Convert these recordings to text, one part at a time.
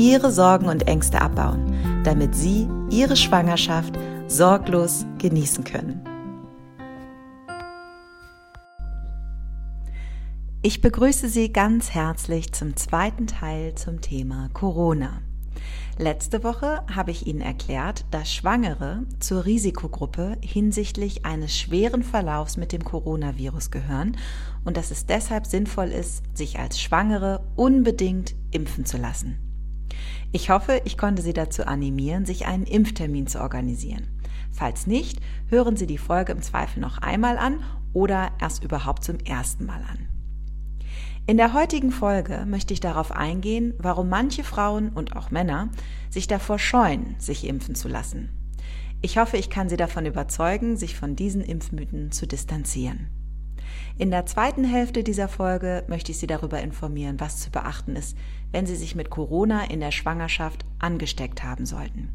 Ihre Sorgen und Ängste abbauen, damit Sie Ihre Schwangerschaft sorglos genießen können. Ich begrüße Sie ganz herzlich zum zweiten Teil zum Thema Corona. Letzte Woche habe ich Ihnen erklärt, dass Schwangere zur Risikogruppe hinsichtlich eines schweren Verlaufs mit dem Coronavirus gehören und dass es deshalb sinnvoll ist, sich als Schwangere unbedingt impfen zu lassen. Ich hoffe, ich konnte Sie dazu animieren, sich einen Impftermin zu organisieren. Falls nicht, hören Sie die Folge im Zweifel noch einmal an oder erst überhaupt zum ersten Mal an. In der heutigen Folge möchte ich darauf eingehen, warum manche Frauen und auch Männer sich davor scheuen, sich impfen zu lassen. Ich hoffe, ich kann Sie davon überzeugen, sich von diesen Impfmythen zu distanzieren. In der zweiten Hälfte dieser Folge möchte ich Sie darüber informieren, was zu beachten ist, wenn Sie sich mit Corona in der Schwangerschaft angesteckt haben sollten.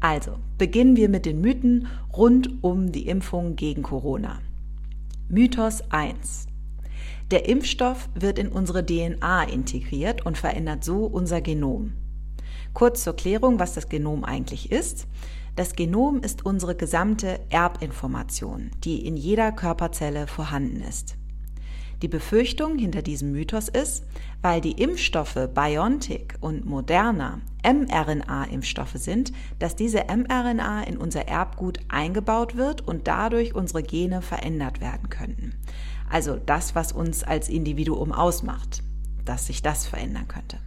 Also, beginnen wir mit den Mythen rund um die Impfung gegen Corona. Mythos 1. Der Impfstoff wird in unsere DNA integriert und verändert so unser Genom. Kurz zur Klärung, was das Genom eigentlich ist. Das Genom ist unsere gesamte Erbinformation, die in jeder Körperzelle vorhanden ist. Die Befürchtung hinter diesem Mythos ist, weil die Impfstoffe BioNTech und Moderna mRNA-Impfstoffe sind, dass diese mRNA in unser Erbgut eingebaut wird und dadurch unsere Gene verändert werden könnten. Also das, was uns als Individuum ausmacht, dass sich das verändern könnte.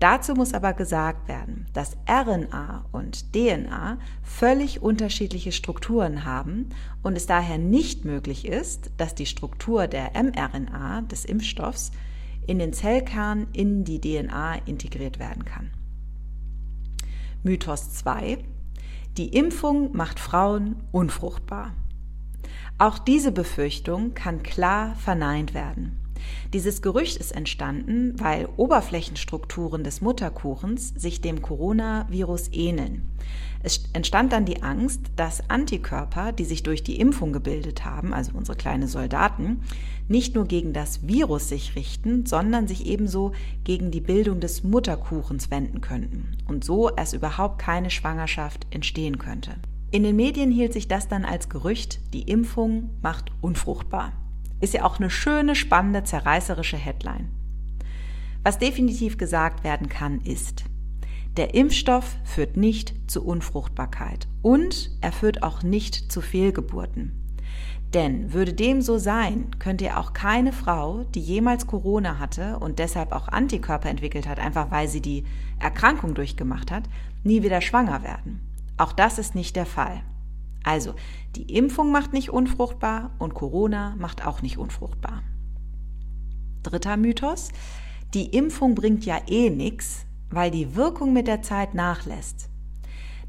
Dazu muss aber gesagt werden, dass RNA und DNA völlig unterschiedliche Strukturen haben und es daher nicht möglich ist, dass die Struktur der mRNA des Impfstoffs in den Zellkern in die DNA integriert werden kann. Mythos 2. Die Impfung macht Frauen unfruchtbar. Auch diese Befürchtung kann klar verneint werden. Dieses Gerücht ist entstanden, weil Oberflächenstrukturen des Mutterkuchens sich dem Coronavirus ähneln. Es entstand dann die Angst, dass Antikörper, die sich durch die Impfung gebildet haben, also unsere kleinen Soldaten, nicht nur gegen das Virus sich richten, sondern sich ebenso gegen die Bildung des Mutterkuchens wenden könnten und so erst überhaupt keine Schwangerschaft entstehen könnte. In den Medien hielt sich das dann als Gerücht, die Impfung macht unfruchtbar. Ist ja auch eine schöne, spannende, zerreißerische Headline. Was definitiv gesagt werden kann, ist, der Impfstoff führt nicht zu Unfruchtbarkeit und er führt auch nicht zu Fehlgeburten. Denn würde dem so sein, könnte ja auch keine Frau, die jemals Corona hatte und deshalb auch Antikörper entwickelt hat, einfach weil sie die Erkrankung durchgemacht hat, nie wieder schwanger werden. Auch das ist nicht der Fall. Also, die Impfung macht nicht unfruchtbar und Corona macht auch nicht unfruchtbar. Dritter Mythos. Die Impfung bringt ja eh nichts, weil die Wirkung mit der Zeit nachlässt.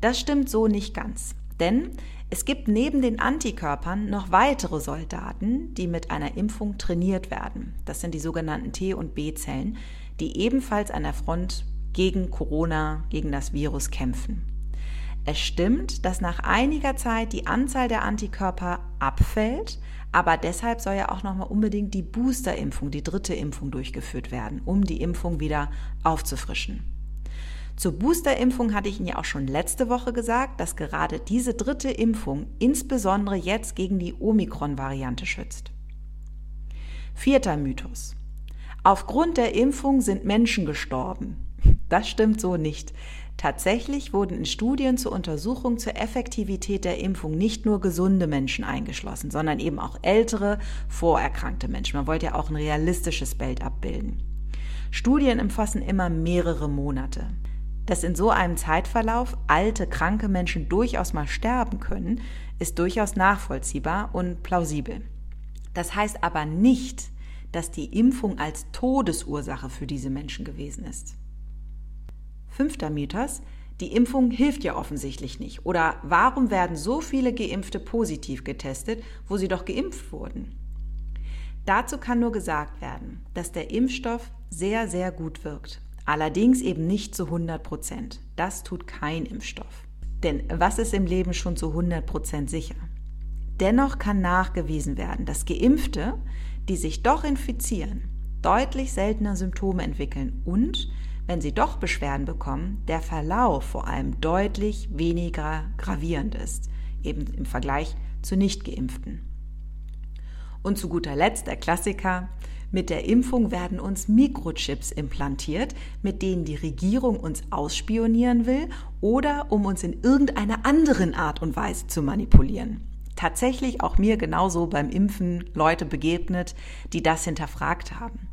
Das stimmt so nicht ganz, denn es gibt neben den Antikörpern noch weitere Soldaten, die mit einer Impfung trainiert werden. Das sind die sogenannten T- und B-Zellen, die ebenfalls an der Front gegen Corona, gegen das Virus kämpfen. Es stimmt, dass nach einiger Zeit die Anzahl der Antikörper abfällt, aber deshalb soll ja auch nochmal unbedingt die Boosterimpfung, die dritte Impfung durchgeführt werden, um die Impfung wieder aufzufrischen. Zur Boosterimpfung hatte ich Ihnen ja auch schon letzte Woche gesagt, dass gerade diese dritte Impfung insbesondere jetzt gegen die Omikron-Variante schützt. Vierter Mythos. Aufgrund der Impfung sind Menschen gestorben. Das stimmt so nicht. Tatsächlich wurden in Studien zur Untersuchung zur Effektivität der Impfung nicht nur gesunde Menschen eingeschlossen, sondern eben auch ältere, vorerkrankte Menschen. Man wollte ja auch ein realistisches Bild abbilden. Studien umfassen immer mehrere Monate. Dass in so einem Zeitverlauf alte, kranke Menschen durchaus mal sterben können, ist durchaus nachvollziehbar und plausibel. Das heißt aber nicht, dass die Impfung als Todesursache für diese Menschen gewesen ist. Fünfter Mythos, die Impfung hilft ja offensichtlich nicht. Oder warum werden so viele Geimpfte positiv getestet, wo sie doch geimpft wurden? Dazu kann nur gesagt werden, dass der Impfstoff sehr, sehr gut wirkt. Allerdings eben nicht zu 100 Prozent. Das tut kein Impfstoff. Denn was ist im Leben schon zu 100 Prozent sicher? Dennoch kann nachgewiesen werden, dass Geimpfte, die sich doch infizieren, deutlich seltener Symptome entwickeln und wenn sie doch Beschwerden bekommen, der Verlauf vor allem deutlich weniger gravierend ist, eben im Vergleich zu Nichtgeimpften. Und zu guter Letzt der Klassiker. Mit der Impfung werden uns Mikrochips implantiert, mit denen die Regierung uns ausspionieren will oder um uns in irgendeiner anderen Art und Weise zu manipulieren. Tatsächlich auch mir genauso beim Impfen Leute begegnet, die das hinterfragt haben.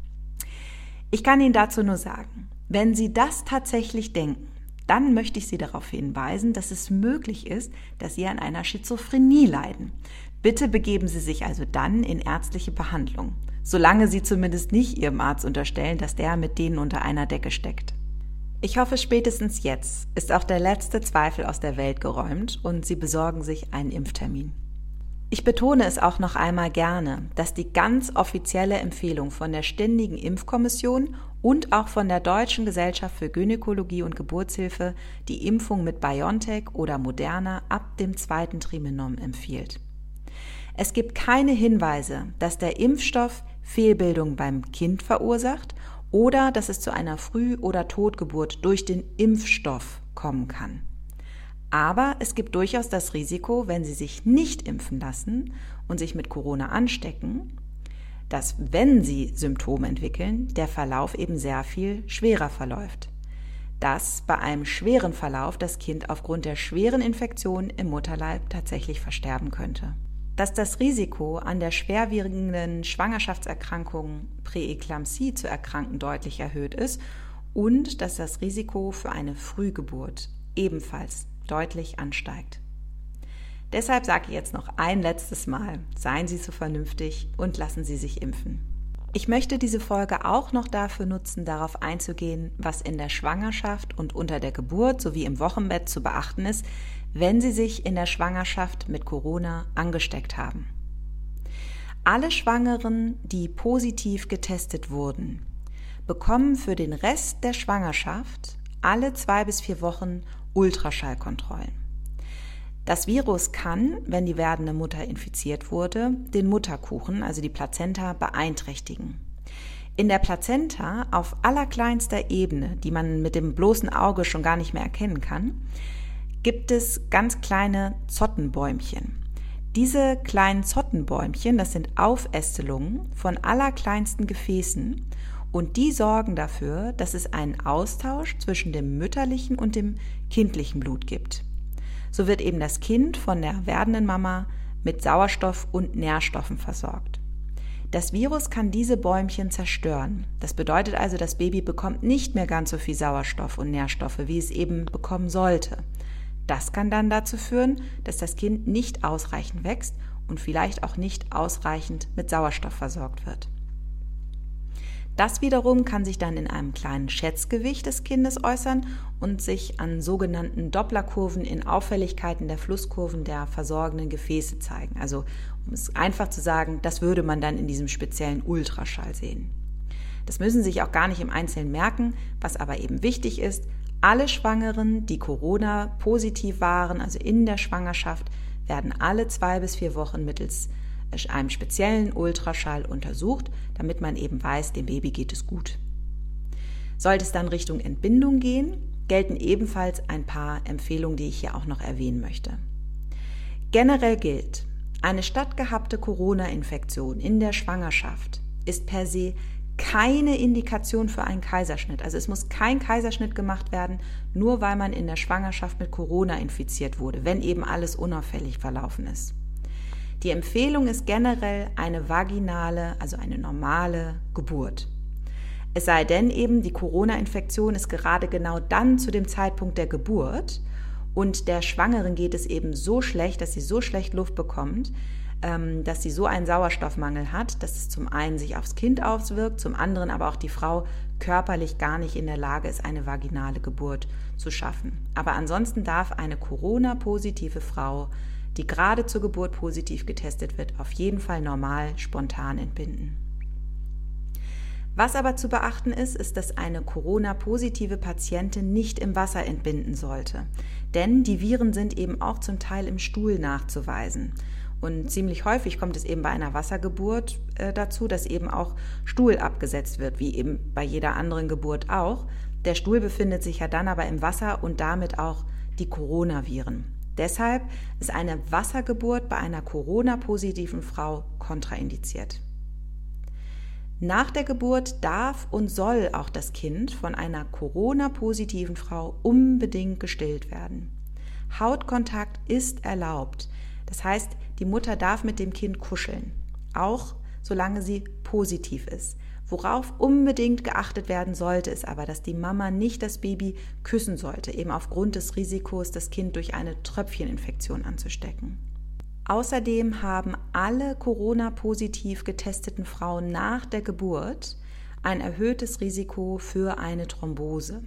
Ich kann Ihnen dazu nur sagen, wenn Sie das tatsächlich denken, dann möchte ich Sie darauf hinweisen, dass es möglich ist, dass Sie an einer Schizophrenie leiden. Bitte begeben Sie sich also dann in ärztliche Behandlung, solange Sie zumindest nicht Ihrem Arzt unterstellen, dass der mit denen unter einer Decke steckt. Ich hoffe, spätestens jetzt ist auch der letzte Zweifel aus der Welt geräumt und Sie besorgen sich einen Impftermin. Ich betone es auch noch einmal gerne, dass die ganz offizielle Empfehlung von der Ständigen Impfkommission und auch von der Deutschen Gesellschaft für Gynäkologie und Geburtshilfe die Impfung mit BioNTech oder Moderna ab dem zweiten Trimenon empfiehlt. Es gibt keine Hinweise, dass der Impfstoff Fehlbildung beim Kind verursacht oder dass es zu einer Früh- oder Totgeburt durch den Impfstoff kommen kann. Aber es gibt durchaus das Risiko, wenn Sie sich nicht impfen lassen und sich mit Corona anstecken, dass wenn Sie Symptome entwickeln, der Verlauf eben sehr viel schwerer verläuft. Dass bei einem schweren Verlauf das Kind aufgrund der schweren Infektion im Mutterleib tatsächlich versterben könnte. Dass das Risiko, an der schwerwiegenden Schwangerschaftserkrankung Präeklampsie zu erkranken, deutlich erhöht ist und dass das Risiko für eine Frühgeburt ebenfalls deutlich ansteigt. Deshalb sage ich jetzt noch ein letztes Mal, seien Sie so vernünftig und lassen Sie sich impfen. Ich möchte diese Folge auch noch dafür nutzen, darauf einzugehen, was in der Schwangerschaft und unter der Geburt sowie im Wochenbett zu beachten ist, wenn Sie sich in der Schwangerschaft mit Corona angesteckt haben. Alle Schwangeren, die positiv getestet wurden, bekommen für den Rest der Schwangerschaft alle zwei bis vier Wochen Ultraschallkontrollen. Das Virus kann, wenn die werdende Mutter infiziert wurde, den Mutterkuchen, also die Plazenta, beeinträchtigen. In der Plazenta auf allerkleinster Ebene, die man mit dem bloßen Auge schon gar nicht mehr erkennen kann, gibt es ganz kleine Zottenbäumchen. Diese kleinen Zottenbäumchen, das sind Aufästelungen von allerkleinsten Gefäßen und die sorgen dafür, dass es einen Austausch zwischen dem mütterlichen und dem kindlichen Blut gibt. So wird eben das Kind von der werdenden Mama mit Sauerstoff und Nährstoffen versorgt. Das Virus kann diese Bäumchen zerstören. Das bedeutet also, das Baby bekommt nicht mehr ganz so viel Sauerstoff und Nährstoffe, wie es eben bekommen sollte. Das kann dann dazu führen, dass das Kind nicht ausreichend wächst und vielleicht auch nicht ausreichend mit Sauerstoff versorgt wird. Das wiederum kann sich dann in einem kleinen Schätzgewicht des Kindes äußern und sich an sogenannten Dopplerkurven in Auffälligkeiten der Flusskurven der versorgenden Gefäße zeigen. Also um es einfach zu sagen, das würde man dann in diesem speziellen Ultraschall sehen. Das müssen Sie sich auch gar nicht im Einzelnen merken, was aber eben wichtig ist, alle Schwangeren, die Corona positiv waren, also in der Schwangerschaft, werden alle zwei bis vier Wochen mittels einem speziellen Ultraschall untersucht, damit man eben weiß, dem Baby geht es gut. Sollte es dann Richtung Entbindung gehen, gelten ebenfalls ein paar Empfehlungen, die ich hier auch noch erwähnen möchte. Generell gilt, eine stattgehabte Corona-Infektion in der Schwangerschaft ist per se keine Indikation für einen Kaiserschnitt. Also es muss kein Kaiserschnitt gemacht werden, nur weil man in der Schwangerschaft mit Corona infiziert wurde, wenn eben alles unauffällig verlaufen ist. Die Empfehlung ist generell eine vaginale, also eine normale Geburt. Es sei denn eben, die Corona-Infektion ist gerade genau dann zu dem Zeitpunkt der Geburt und der Schwangeren geht es eben so schlecht, dass sie so schlecht Luft bekommt, ähm, dass sie so einen Sauerstoffmangel hat, dass es zum einen sich aufs Kind auswirkt, zum anderen aber auch die Frau körperlich gar nicht in der Lage ist, eine vaginale Geburt zu schaffen. Aber ansonsten darf eine Corona-positive Frau, die gerade zur Geburt positiv getestet wird, auf jeden Fall normal spontan entbinden. Was aber zu beachten ist, ist, dass eine Corona-positive Patientin nicht im Wasser entbinden sollte. Denn die Viren sind eben auch zum Teil im Stuhl nachzuweisen. Und ziemlich häufig kommt es eben bei einer Wassergeburt äh, dazu, dass eben auch Stuhl abgesetzt wird, wie eben bei jeder anderen Geburt auch. Der Stuhl befindet sich ja dann aber im Wasser und damit auch die Coronaviren. Deshalb ist eine Wassergeburt bei einer Corona-positiven Frau kontraindiziert. Nach der Geburt darf und soll auch das Kind von einer Corona-positiven Frau unbedingt gestillt werden. Hautkontakt ist erlaubt. Das heißt, die Mutter darf mit dem Kind kuscheln, auch solange sie positiv ist. Worauf unbedingt geachtet werden sollte, ist aber, dass die Mama nicht das Baby küssen sollte, eben aufgrund des Risikos, das Kind durch eine Tröpfcheninfektion anzustecken. Außerdem haben alle Corona-positiv getesteten Frauen nach der Geburt ein erhöhtes Risiko für eine Thrombose.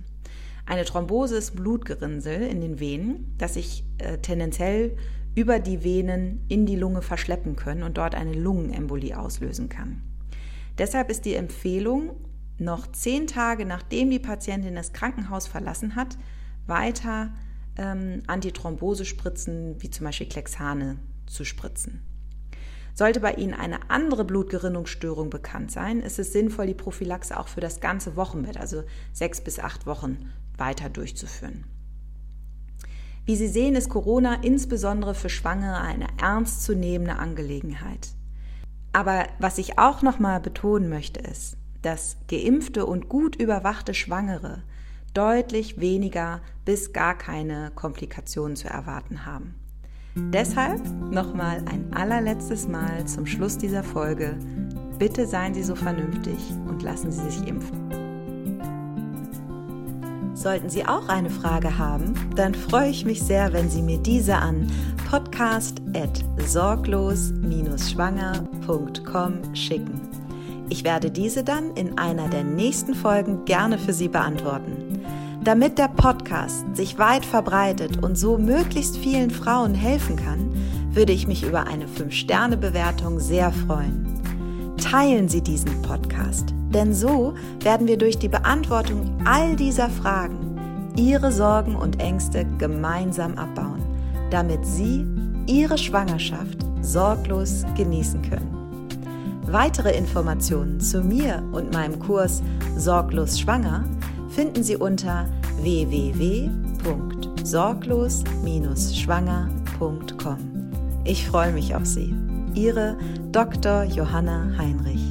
Eine Thrombose ist Blutgerinnsel in den Venen, das sich äh, tendenziell über die Venen in die Lunge verschleppen können und dort eine Lungenembolie auslösen kann. Deshalb ist die Empfehlung, noch zehn Tage nachdem die Patientin das Krankenhaus verlassen hat, weiter ähm, Antithrombosespritzen wie zum Beispiel Klexane zu spritzen. Sollte bei Ihnen eine andere Blutgerinnungsstörung bekannt sein, ist es sinnvoll, die Prophylaxe auch für das ganze Wochenbett, also sechs bis acht Wochen, weiter durchzuführen. Wie Sie sehen, ist Corona insbesondere für Schwangere eine ernstzunehmende Angelegenheit. Aber was ich auch nochmal betonen möchte, ist, dass geimpfte und gut überwachte Schwangere deutlich weniger bis gar keine Komplikationen zu erwarten haben. Deshalb nochmal ein allerletztes Mal zum Schluss dieser Folge. Bitte seien Sie so vernünftig und lassen Sie sich impfen. Sollten Sie auch eine Frage haben, dann freue ich mich sehr, wenn Sie mir diese an podcast.sorglos-schwanger.com schicken. Ich werde diese dann in einer der nächsten Folgen gerne für Sie beantworten. Damit der Podcast sich weit verbreitet und so möglichst vielen Frauen helfen kann, würde ich mich über eine 5-Sterne-Bewertung sehr freuen. Teilen Sie diesen Podcast, denn so werden wir durch die Beantwortung all dieser Fragen Ihre Sorgen und Ängste gemeinsam abbauen, damit Sie Ihre Schwangerschaft sorglos genießen können. Weitere Informationen zu mir und meinem Kurs Sorglos Schwanger finden Sie unter www.sorglos-schwanger.com. Ich freue mich auf Sie. Ihre Dr. Johanna Heinrich.